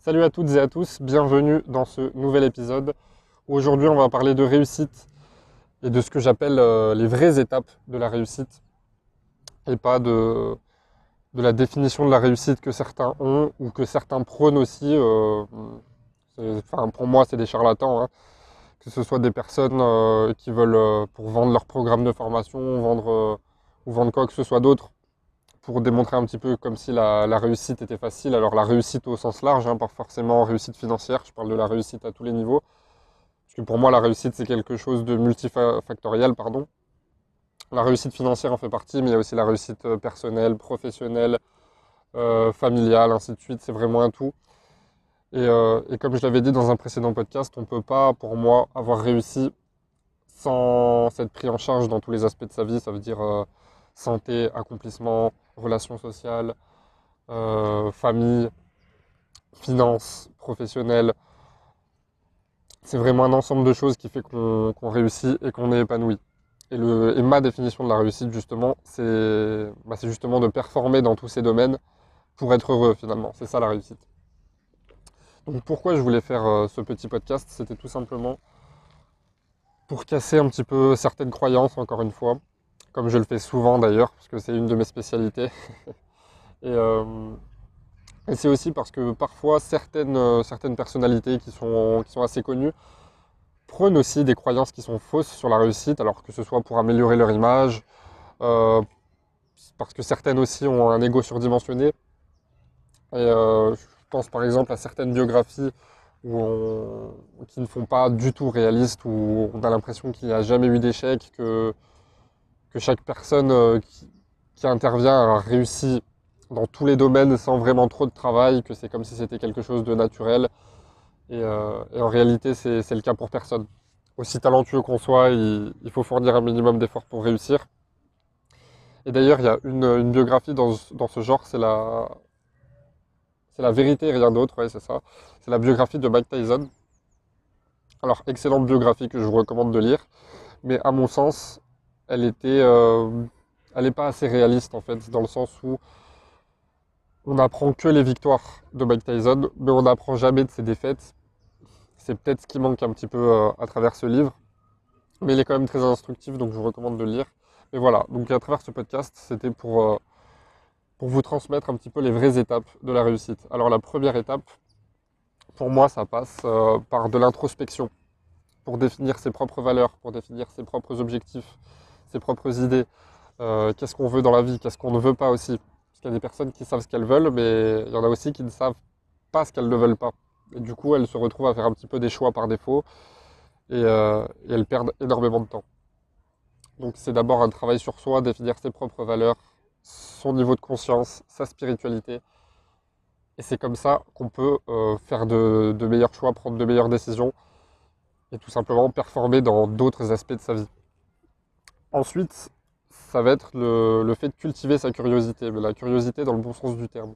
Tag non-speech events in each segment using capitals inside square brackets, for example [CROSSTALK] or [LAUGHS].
Salut à toutes et à tous, bienvenue dans ce nouvel épisode. Aujourd'hui, on va parler de réussite et de ce que j'appelle euh, les vraies étapes de la réussite et pas de, la définition de la réussite que certains ont ou que certains prônent aussi. euh, pour moi, c'est des charlatans. hein. Que ce soit des personnes euh, qui veulent, pour vendre leur programme de formation, vendre, ou vendre quoi que ce soit d'autre, pour démontrer un petit peu comme si la, réussite était facile. Alors la réussite au sens large, hein, pas forcément réussite financière, je parle de la réussite à tous les niveaux. Parce que pour moi, la réussite, c'est quelque chose de multifactoriel, pardon. La réussite financière en fait partie, mais il y a aussi la réussite euh, personnelle, professionnelle, euh, familiale, ainsi de suite. C'est vraiment un tout. Et, euh, et comme je l'avais dit dans un précédent podcast, on ne peut pas, pour moi, avoir réussi sans s'être pris en charge dans tous les aspects de sa vie. Ça veut dire santé, accomplissement, relations sociales, euh, famille, finances, professionnelles. C'est vraiment un ensemble de choses qui fait qu'on réussit et qu'on est épanoui. Et, ma définition de la réussite, justement, c'est bah, c'est justement de performer dans tous ces domaines pour être heureux, finalement. C'est ça la réussite. Donc pourquoi je voulais faire euh, ce petit podcast? C'était tout simplement pour casser un petit peu certaines croyances, encore une fois, comme je le fais souvent d'ailleurs, parce que c'est une de mes spécialités. [LAUGHS] et euh, et c'est aussi parce que parfois certaines, euh, certaines personnalités qui sont, qui sont assez connues prônent aussi des croyances qui sont fausses sur la réussite, alors que ce soit pour améliorer leur image, euh, parce que certaines aussi ont un ego surdimensionné. Et je pense par exemple à certaines biographies où qui ne font pas du tout réalistes, où on a l'impression qu'il n'y a jamais eu d'échec, que, que chaque personne euh, qui, intervient a réussi dans tous les domaines sans vraiment trop de travail, que c'est comme si c'était quelque chose de naturel. Et, euh, en réalité, c'est le cas pour personne. Aussi talentueux qu'on soit, il, faut fournir un minimum d'efforts pour réussir. Et d'ailleurs, il y a une, biographie dans, ce- genre, c'est la, la vérité et rien d'autre, ouais, c'est ça. C'est la biographie de Mike Tyson. Alors, excellente biographie que je vous recommande de lire, mais à mon sens, elle était, euh, n'est pas assez réaliste en fait, dans le sens où on n'apprend que les victoires de Mike Tyson, mais on n'apprend jamais de ses défaites. C'est peut-être ce qui manque un petit peu euh, à travers ce livre, mais il est quand même très instructif, donc je vous recommande de le lire. Mais voilà, donc à travers ce podcast, c'était pour, euh, vous transmettre un petit peu les vraies étapes de la réussite. Alors la première étape, pour moi, ça passe par de l'introspection, pour définir ses propres valeurs, pour définir ses propres objectifs, ses propres idées. Euh, qu'est-ce qu'on veut dans la vie, qu'est-ce qu'on ne veut pas aussi. Parce qu'il y a des personnes qui savent ce qu'elles veulent, mais il y en a aussi qui ne savent pas ce qu'elles ne veulent pas. Et du coup, elles se retrouvent à faire un petit peu des choix par défaut et, euh, elles perdent énormément de temps. Donc c'est d'abord un travail sur soi, définir ses propres valeurs, son niveau de conscience, sa spiritualité. Et c'est comme ça qu'on peut euh, faire de meilleurs choix, prendre de meilleures décisions et tout simplement performer dans d'autres aspects de sa vie. Ensuite, ça va être le, fait de cultiver sa curiosité, mais la curiosité dans le bon sens du terme.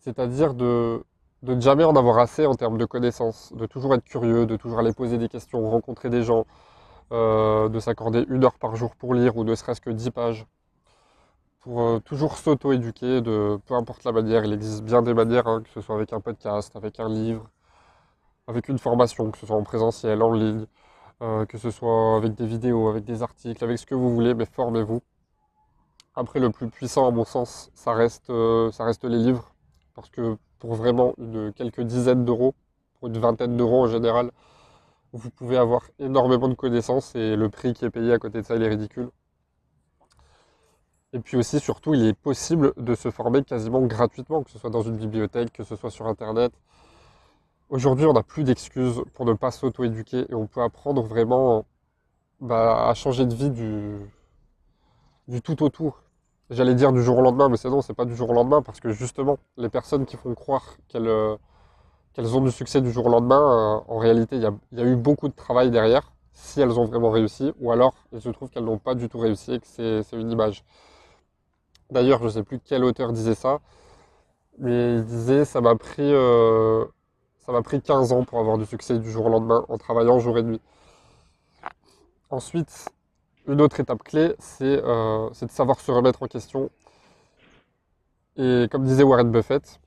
C'est-à-dire de, ne jamais en avoir assez en termes de connaissances, de toujours être curieux, de toujours aller poser des questions, rencontrer des gens, euh, de s'accorder une heure par jour pour lire ou ne serait-ce que 10 pages, pour euh, toujours s'auto-éduquer de peu importe la manière. Il existe bien des manières, hein, que ce soit avec un podcast, avec un livre, avec une formation, que ce soit en présentiel, en ligne, euh, que ce soit avec des vidéos, avec des articles, avec ce que vous voulez, mais formez-vous. Après, le plus puissant, à mon sens, ça reste, euh, ça reste les livres, parce que pour vraiment une, quelques dizaines d'euros, pour une vingtaine d'euros en général, vous pouvez avoir énormément de connaissances et le prix qui est payé à côté de ça, il est ridicule. Et puis aussi, surtout, il est possible de se former quasiment gratuitement, que ce soit dans une bibliothèque, que ce soit sur Internet. Aujourd'hui, on n'a plus d'excuses pour ne pas s'auto-éduquer et on peut apprendre vraiment bah, à changer de vie du, du tout au tout. J'allais dire du jour au lendemain, mais c'est non, c'est pas du jour au lendemain parce que justement, les personnes qui font croire qu'elles ont du succès du jour au lendemain, en réalité, il y a, eu beaucoup de travail derrière, si elles ont vraiment réussi, ou alors il se trouve qu'elles n'ont pas du tout réussi et que c'est c'est une image. D'ailleurs, je ne sais plus quel auteur disait ça, mais il disait ça m'a pris, euh, ça m'a pris 15 ans pour avoir du succès du jour au lendemain en travaillant jour et nuit. Ensuite, une autre étape clé, c'est euh, c'est de savoir se remettre en question. Et comme disait Warren Buffett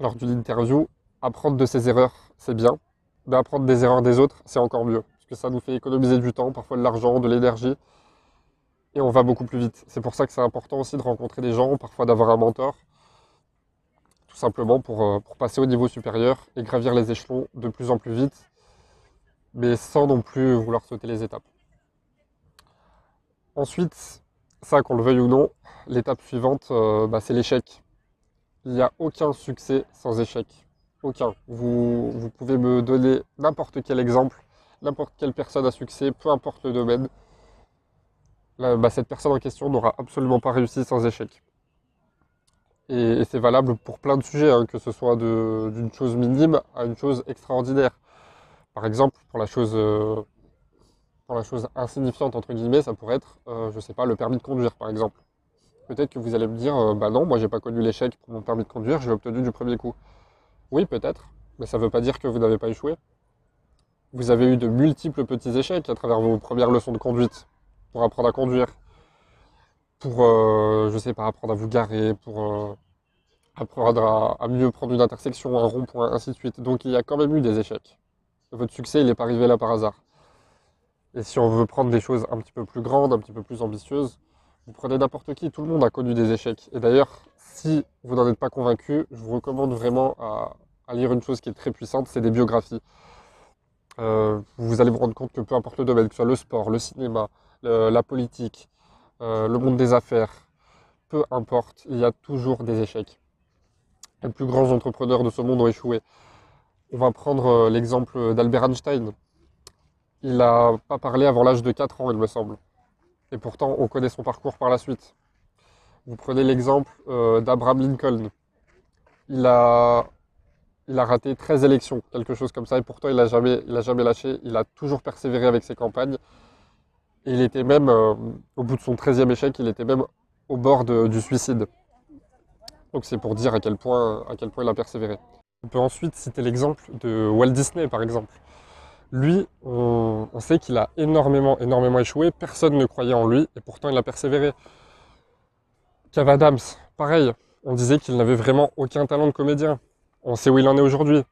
lors d'une interview, apprendre de ses erreurs, c'est bien, mais apprendre des erreurs des autres, c'est encore mieux. Parce que ça nous fait économiser du temps, parfois de l'argent, de l'énergie, et on va beaucoup plus vite. C'est pour ça que c'est important aussi de rencontrer des gens, parfois d'avoir un mentor, simplement pour, euh, pour passer au niveau supérieur et gravir les échelons de plus en plus vite, mais sans non plus vouloir sauter les étapes. Ensuite, ça qu'on le veuille ou non, l'étape suivante, euh, bah, c'est l'échec. Il n'y a aucun succès sans échec. Aucun. Vous, vous pouvez me donner n'importe quel exemple, n'importe quelle personne à succès, peu importe le domaine. bah, cette personne en question n'aura absolument pas réussi sans échec. Et, c'est valable pour plein de sujets, hein, que ce soit d'une chose minime à une chose extraordinaire. Par exemple, pour la chose euh, pour la chose insignifiante, entre guillemets, ça pourrait être, euh, je sais pas, le permis de conduire, par exemple. Peut-être que vous allez me dire, euh, bah non, moi j'ai pas connu l'échec pour mon permis de conduire, j'ai obtenu du premier coup. Oui, peut-être, mais ça ne veut pas dire que vous n'avez pas échoué. Vous avez eu de multiples petits échecs à travers vos premières leçons de conduite pour apprendre à conduire, pour, euh, je sais pas, apprendre à vous garer, pour apprendre à, à, mieux prendre une intersection, un rond-point, ainsi de suite. Donc il y a quand même eu des échecs. Votre succès, il n'est pas arrivé là par hasard. Et si on veut prendre des choses un petit peu plus grandes, un petit peu plus ambitieuses, vous prenez n'importe qui, tout le monde a connu des échecs. Et d'ailleurs, si vous n'en êtes pas convaincu, je vous recommande vraiment à, lire une chose qui est très puissante, c'est des biographies. Euh, vous allez vous rendre compte que peu importe le domaine, que ce soit le sport, le cinéma, la politique, euh, le monde des affaires, peu importe, il y a toujours des échecs. Les plus grands entrepreneurs de ce monde ont échoué. On va prendre euh, l'exemple d'Albert Einstein il n'a pas parlé avant l'âge de 4 ans, il me semble. Et pourtant, on connaît son parcours par la suite. Vous prenez l'exemple euh, d'Abraham Lincoln. Il a, raté 13 élections, quelque chose comme ça, et pourtant il n'a jamais lâché, il a toujours persévéré avec ses campagnes. Et il était même, euh, au bout de son 13e échec, il était même au bord du suicide. Donc c'est pour dire à quel, point, à quel point il a persévéré. On peut ensuite citer l'exemple de Walt Disney, par exemple. Lui, on, sait qu'il a énormément, énormément échoué. Personne ne croyait en lui et pourtant il a persévéré. Kev Adams, pareil. On disait qu'il n'avait vraiment aucun talent de comédien. On sait où il en est aujourd'hui.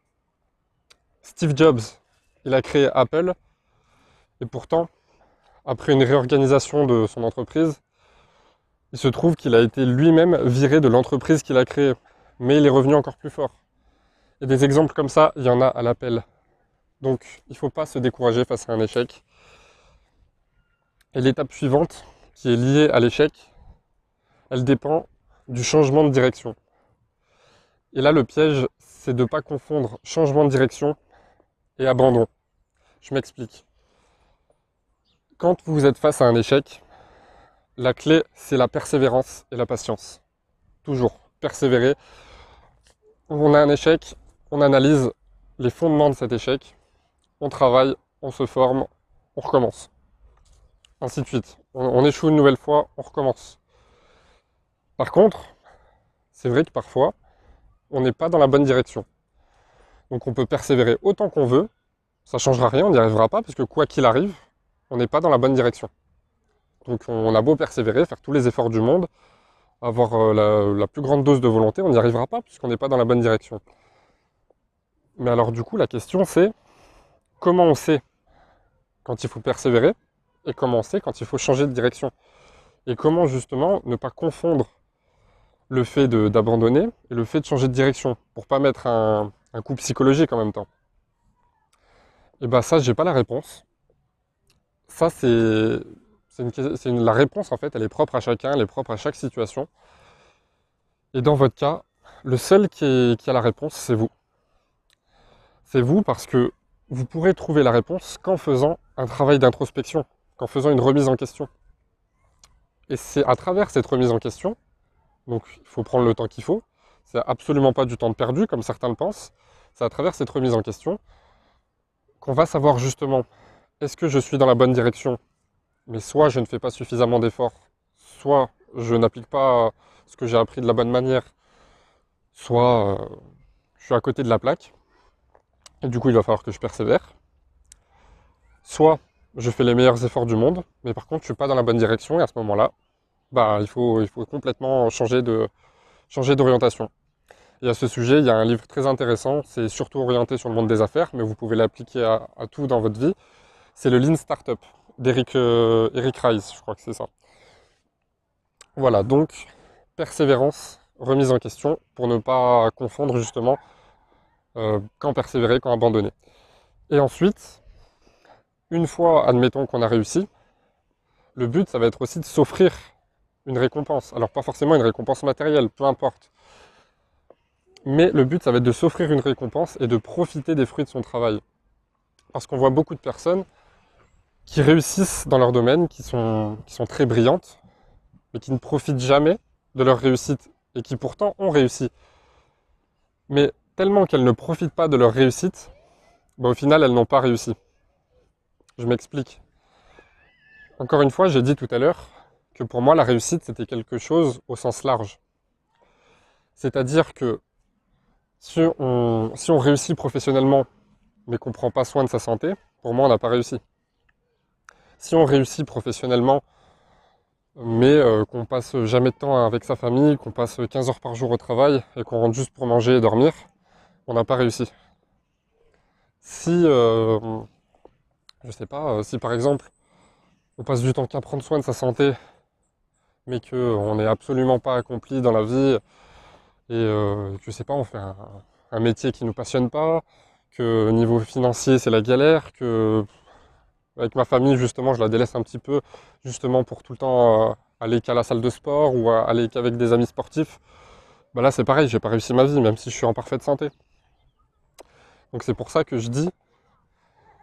Steve Jobs, il a créé Apple et pourtant, après une réorganisation de son entreprise, il se trouve qu'il a été lui-même viré de l'entreprise qu'il a créée. Mais il est revenu encore plus fort. Et des exemples comme ça, il y en a à l'appel. Donc il ne faut pas se décourager face à un échec. Et l'étape suivante, qui est liée à l'échec, elle dépend du changement de direction. Et là, le piège, c'est de ne pas confondre changement de direction et abandon. Je m'explique. Quand vous êtes face à un échec, la clé, c'est la persévérance et la patience. Toujours persévérer. On a un échec, on analyse les fondements de cet échec, on travaille, on se forme, on recommence. Ainsi de suite. On, échoue une nouvelle fois, on recommence. Par contre, c'est vrai que parfois, on n'est pas dans la bonne direction. Donc on peut persévérer autant qu'on veut, ça ne changera rien, on n'y arrivera pas, parce que quoi qu'il arrive, on n'est pas dans la bonne direction. Donc on a beau persévérer, faire tous les efforts du monde, avoir euh, la, plus grande dose de volonté, on n'y arrivera pas, puisqu'on n'est pas dans la bonne direction. Mais alors du coup, la question c'est, comment on sait quand il faut persévérer et comment on sait quand il faut changer de direction? Et comment justement ne pas confondre le fait d'abandonner et le fait de changer de direction pour pas mettre un, coup psychologique en même temps? Et bien ça, j'ai pas la réponse. Ça, c'est la réponse en fait, elle est propre à chacun, elle est propre à chaque situation. Et dans votre cas, le seul qui, a la réponse, c'est vous. C'est vous parce que vous pourrez trouver la réponse qu'en faisant un travail d'introspection, qu'en faisant une remise en question. Et c'est à travers cette remise en question, donc il faut prendre le temps qu'il faut, c'est absolument pas du temps perdu comme certains le pensent, c'est à travers cette remise en question qu'on va savoir justement est-ce que je suis dans la bonne direction, mais soit je ne fais pas suffisamment d'efforts, soit je n'applique pas ce que j'ai appris de la bonne manière, soit euh, je suis à côté de la plaque. Et du coup, il va falloir que je persévère. Soit je fais les meilleurs efforts du monde, mais par contre, je ne suis pas dans la bonne direction et à ce moment-là, bah, il, faut, complètement changer d'orientation. Et à ce sujet, il y a un livre très intéressant, c'est surtout orienté sur le monde des affaires, mais vous pouvez l'appliquer à, tout dans votre vie. C'est le Lean Startup d'Eric euh, Eric Rice, je crois que c'est ça. Voilà, donc persévérance, remise en question, pour ne pas confondre justement euh, quand persévérer, quand abandonner. Et ensuite, une fois, admettons qu'on a réussi, le but, ça va être aussi de s'offrir une récompense. Alors pas forcément une récompense matérielle, peu importe. Mais le but, ça va être de s'offrir une récompense et de profiter des fruits de son travail. Parce qu'on voit beaucoup de personnes qui réussissent dans leur domaine, qui sont, qui sont très brillantes, mais qui ne profitent jamais de leur réussite et qui pourtant ont réussi. Mais tellement qu'elles ne profitent pas de leur réussite, bah, au final, elles n'ont pas réussi. Je m'explique. Encore une fois, j'ai dit tout à l'heure que pour moi, la réussite, c'était quelque chose au sens large. C'est-à-dire que si on, si on réussit professionnellement, mais qu'on ne prend pas soin de sa santé, pour moi, on n'a pas réussi. Si on réussit professionnellement, mais euh, qu'on passe jamais de temps avec sa famille, qu'on passe 15 heures par jour au travail et qu'on rentre juste pour manger et dormir, on n'a pas réussi. Si, euh, je sais pas, euh, si par exemple, on passe du temps qu'à prendre soin de sa santé, mais qu'on n'est absolument pas accompli dans la vie, et euh, je sais pas, on fait un, métier qui ne nous passionne pas, que niveau financier c'est la galère, que avec ma famille, justement, je la délaisse un petit peu, justement pour tout le temps euh, aller qu'à la salle de sport ou aller qu'avec des amis sportifs. Bah là, c'est pareil, j'ai pas réussi ma vie, même si je suis en parfaite santé. Donc c'est pour ça que je dis,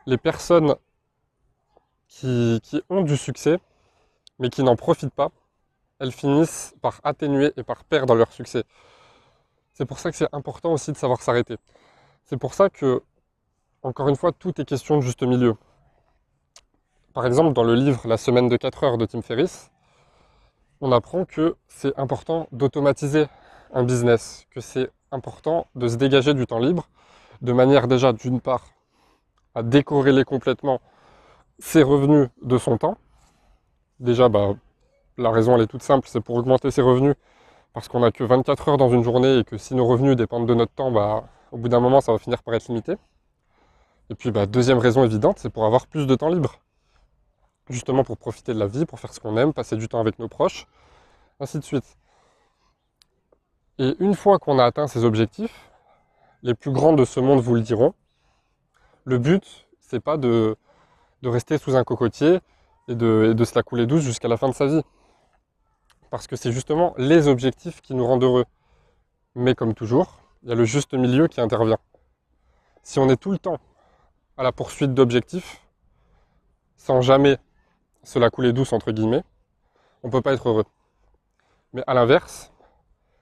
les personnes qui, qui ont du succès, mais qui n'en profitent pas, elles finissent par atténuer et par perdre leur succès. C'est pour ça que c'est important aussi de savoir s'arrêter. C'est pour ça que, encore une fois, tout est question de juste milieu. Par exemple, dans le livre La semaine de 4 heures de Tim Ferriss, on apprend que c'est important d'automatiser un business, que c'est important de se dégager du temps libre, de manière déjà d'une part à décorréler complètement ses revenus de son temps. Déjà, bah, la raison elle est toute simple, c'est pour augmenter ses revenus, parce qu'on n'a que 24 heures dans une journée et que si nos revenus dépendent de notre temps, bah, au bout d'un moment ça va finir par être limité. Et puis bah, deuxième raison évidente, c'est pour avoir plus de temps libre justement pour profiter de la vie, pour faire ce qu'on aime, passer du temps avec nos proches, ainsi de suite. Et une fois qu'on a atteint ces objectifs, les plus grands de ce monde vous le diront, le but, c'est pas de, rester sous un cocotier et de, et de se la couler douce jusqu'à la fin de sa vie. Parce que c'est justement les objectifs qui nous rendent heureux. Mais comme toujours, il y a le juste milieu qui intervient. Si on est tout le temps à la poursuite d'objectifs, sans jamais cela coulait douce entre guillemets, on ne peut pas être heureux. Mais à l'inverse,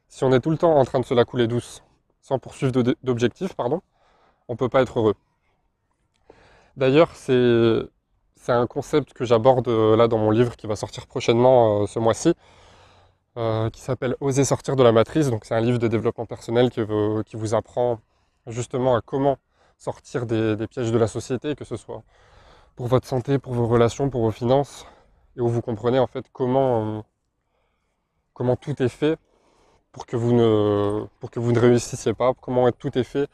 si on est tout le temps en train de se la couler douce, sans poursuivre d'objectifs, pardon, on ne peut pas être heureux. D'ailleurs, c'est un concept que j'aborde euh, là dans mon livre qui va sortir prochainement euh, ce mois-ci, euh, qui s'appelle Oser sortir de la matrice. Donc c'est un livre de développement personnel qui, vous apprend justement à comment sortir des pièges de la société, que ce soit pour votre santé, pour vos relations, pour vos finances, et où vous comprenez en fait comment, euh, comment tout est fait pour que, vous ne, pour que vous ne réussissiez pas, comment tout est fait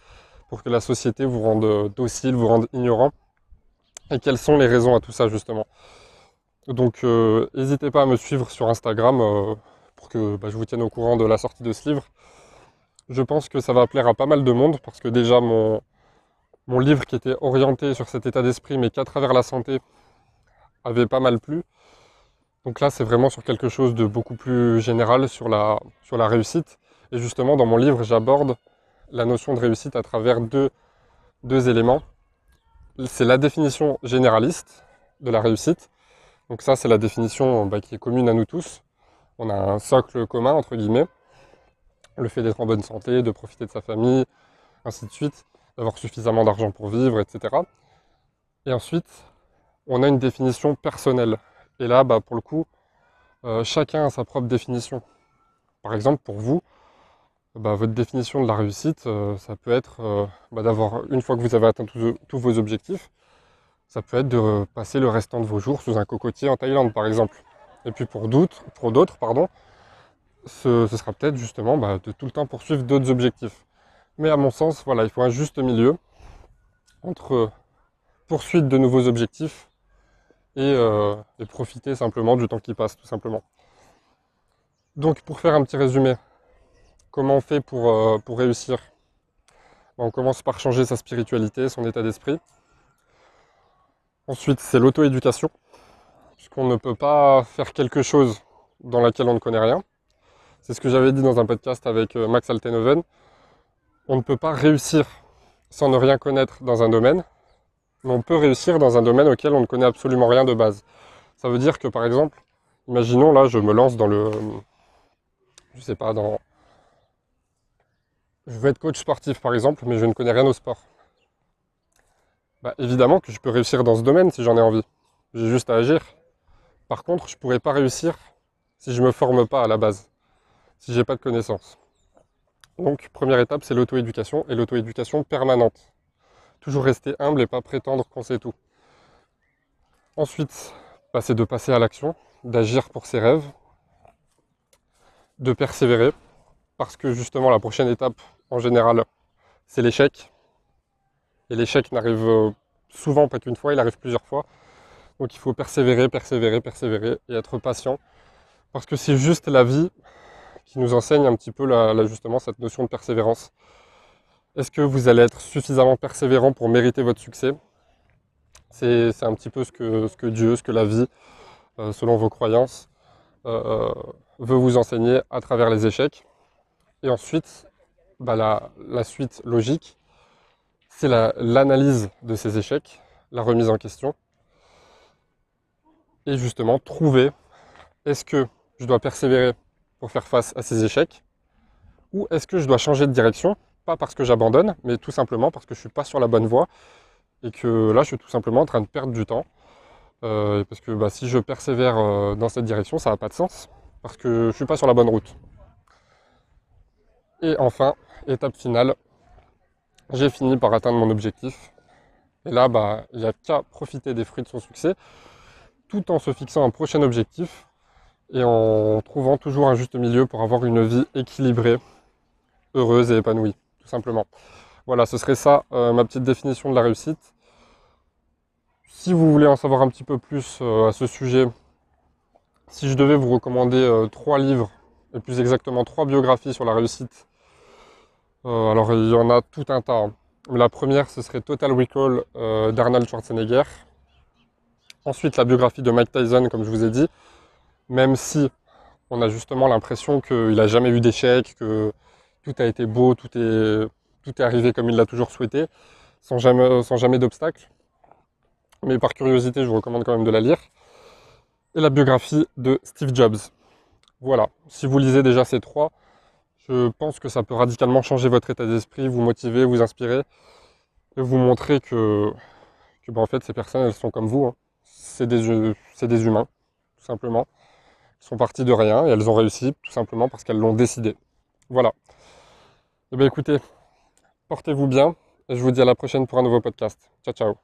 pour que la société vous rende docile, vous rende ignorant, et quelles sont les raisons à tout ça justement. Donc euh, n'hésitez pas à me suivre sur Instagram euh, pour que bah, je vous tienne au courant de la sortie de ce livre. Je pense que ça va plaire à pas mal de monde parce que déjà mon, mon livre qui était orienté sur cet état d'esprit, mais qu'à travers la santé, avait pas mal plu. Donc là, c'est vraiment sur quelque chose de beaucoup plus général sur la, réussite. Et justement, dans mon livre, j'aborde la notion de réussite à travers deux, deux éléments. C'est la définition généraliste de la réussite. Donc ça, c'est la définition bah, qui est commune à nous tous. On a un socle commun, entre guillemets. Le fait d'être en bonne santé, de profiter de sa famille, ainsi de suite d'avoir suffisamment d'argent pour vivre, etc. Et ensuite, on a une définition personnelle. Et là, bah, pour le coup, euh, chacun a sa propre définition. Par exemple, pour vous, bah, votre définition de la réussite, euh, ça peut être euh, bah, d'avoir, une fois que vous avez atteint tous vos objectifs, ça peut être de passer le restant de vos jours sous un cocotier en Thaïlande, par exemple. Et puis pour d'autres, pour d'autres, pardon, ce, sera peut-être justement bah, de tout le temps poursuivre d'autres objectifs. Mais à mon sens, voilà, il faut un juste milieu entre poursuite de nouveaux objectifs et, euh, profiter simplement du temps qui passe, tout simplement. Donc pour faire un petit résumé, comment on fait pour, euh, pour réussir? On commence par changer sa spiritualité, son état d'esprit. Ensuite, c'est l'auto-éducation, puisqu'on ne peut pas faire quelque chose dans laquelle on ne connaît rien. C'est ce que j'avais dit dans un podcast avec euh, Max Altenhoven. On ne peut pas réussir sans ne rien connaître dans un domaine, mais on peut réussir dans un domaine auquel on ne connaît absolument rien de base. Ça veut dire que par exemple, imaginons là, je me lance dans le, je sais pas, dans, je veux être coach sportif par exemple, mais je ne connais rien au sport. Bah, évidemment que je peux réussir dans ce domaine si j'en ai envie. J'ai juste à agir. Par contre, je ne pourrais pas réussir si je ne me forme pas à la base si j'ai pas de connaissances. Donc première étape, c'est l'auto-éducation et l'auto-éducation permanente. Toujours rester humble et pas prétendre qu'on sait tout. Ensuite, c'est de passer à l'action, d'agir pour ses rêves, de persévérer, parce que justement la prochaine étape, en général, c'est l'échec. Et l'échec n'arrive souvent pas qu'une fois, il arrive plusieurs fois. Donc il faut persévérer, persévérer, persévérer et être patient. Parce que c'est juste la vie qui nous enseigne un petit peu justement cette notion de persévérance. Est-ce que vous allez être suffisamment persévérant pour mériter votre succès? C'est un petit peu ce que, Dieu, ce que la vie, euh, selon vos croyances, euh, euh, veut vous enseigner à travers les échecs. Et ensuite, bah, la, suite logique, c'est l'analyse de ces échecs, la remise en question. Et justement, trouver, est-ce que je dois persévérer pour faire face à ces échecs Ou est-ce que je dois changer de direction? Pas parce que j'abandonne, mais tout simplement parce que je ne suis pas sur la bonne voie et que là, je suis tout simplement en train de perdre du temps. Euh, parce que bah, si je persévère euh, dans cette direction, ça n'a pas de sens, parce que je ne suis pas sur la bonne route. Et enfin, étape finale, j'ai fini par atteindre mon objectif. Et là, bah, il n'y a qu'à profiter des fruits de son succès, tout en se fixant un prochain objectif et en trouvant toujours un juste milieu pour avoir une vie équilibrée, heureuse et épanouie, tout simplement. Voilà, ce serait ça euh, ma petite définition de la réussite. Si vous voulez en savoir un petit peu plus euh, à ce sujet, si je devais vous recommander euh, trois livres, et plus exactement trois biographies sur la réussite, alors il y en a tout un tas. Hein. La première, ce serait Total Recall d'Arnold Schwarzenegger. Ensuite, la biographie de Mike Tyson, comme je vous ai dit même si on a justement l'impression qu'il n'a jamais eu d'échec, que tout a été beau, tout est, tout est arrivé comme il l'a toujours souhaité, sans jamais, sans jamais d'obstacle. Mais par curiosité, je vous recommande quand même de la lire. Et la biographie de Steve Jobs. Voilà, si vous lisez déjà ces trois, je pense que ça peut radicalement changer votre état d'esprit, vous motiver, vous inspirer, et vous montrer que, que ben, en fait, ces personnes, elles sont comme vous. Hein. C'est des, des humains, tout simplement sont parties de rien et elles ont réussi tout simplement parce qu'elles l'ont décidé. Voilà. Eh bien écoutez, portez-vous bien et je vous dis à la prochaine pour un nouveau podcast. Ciao ciao.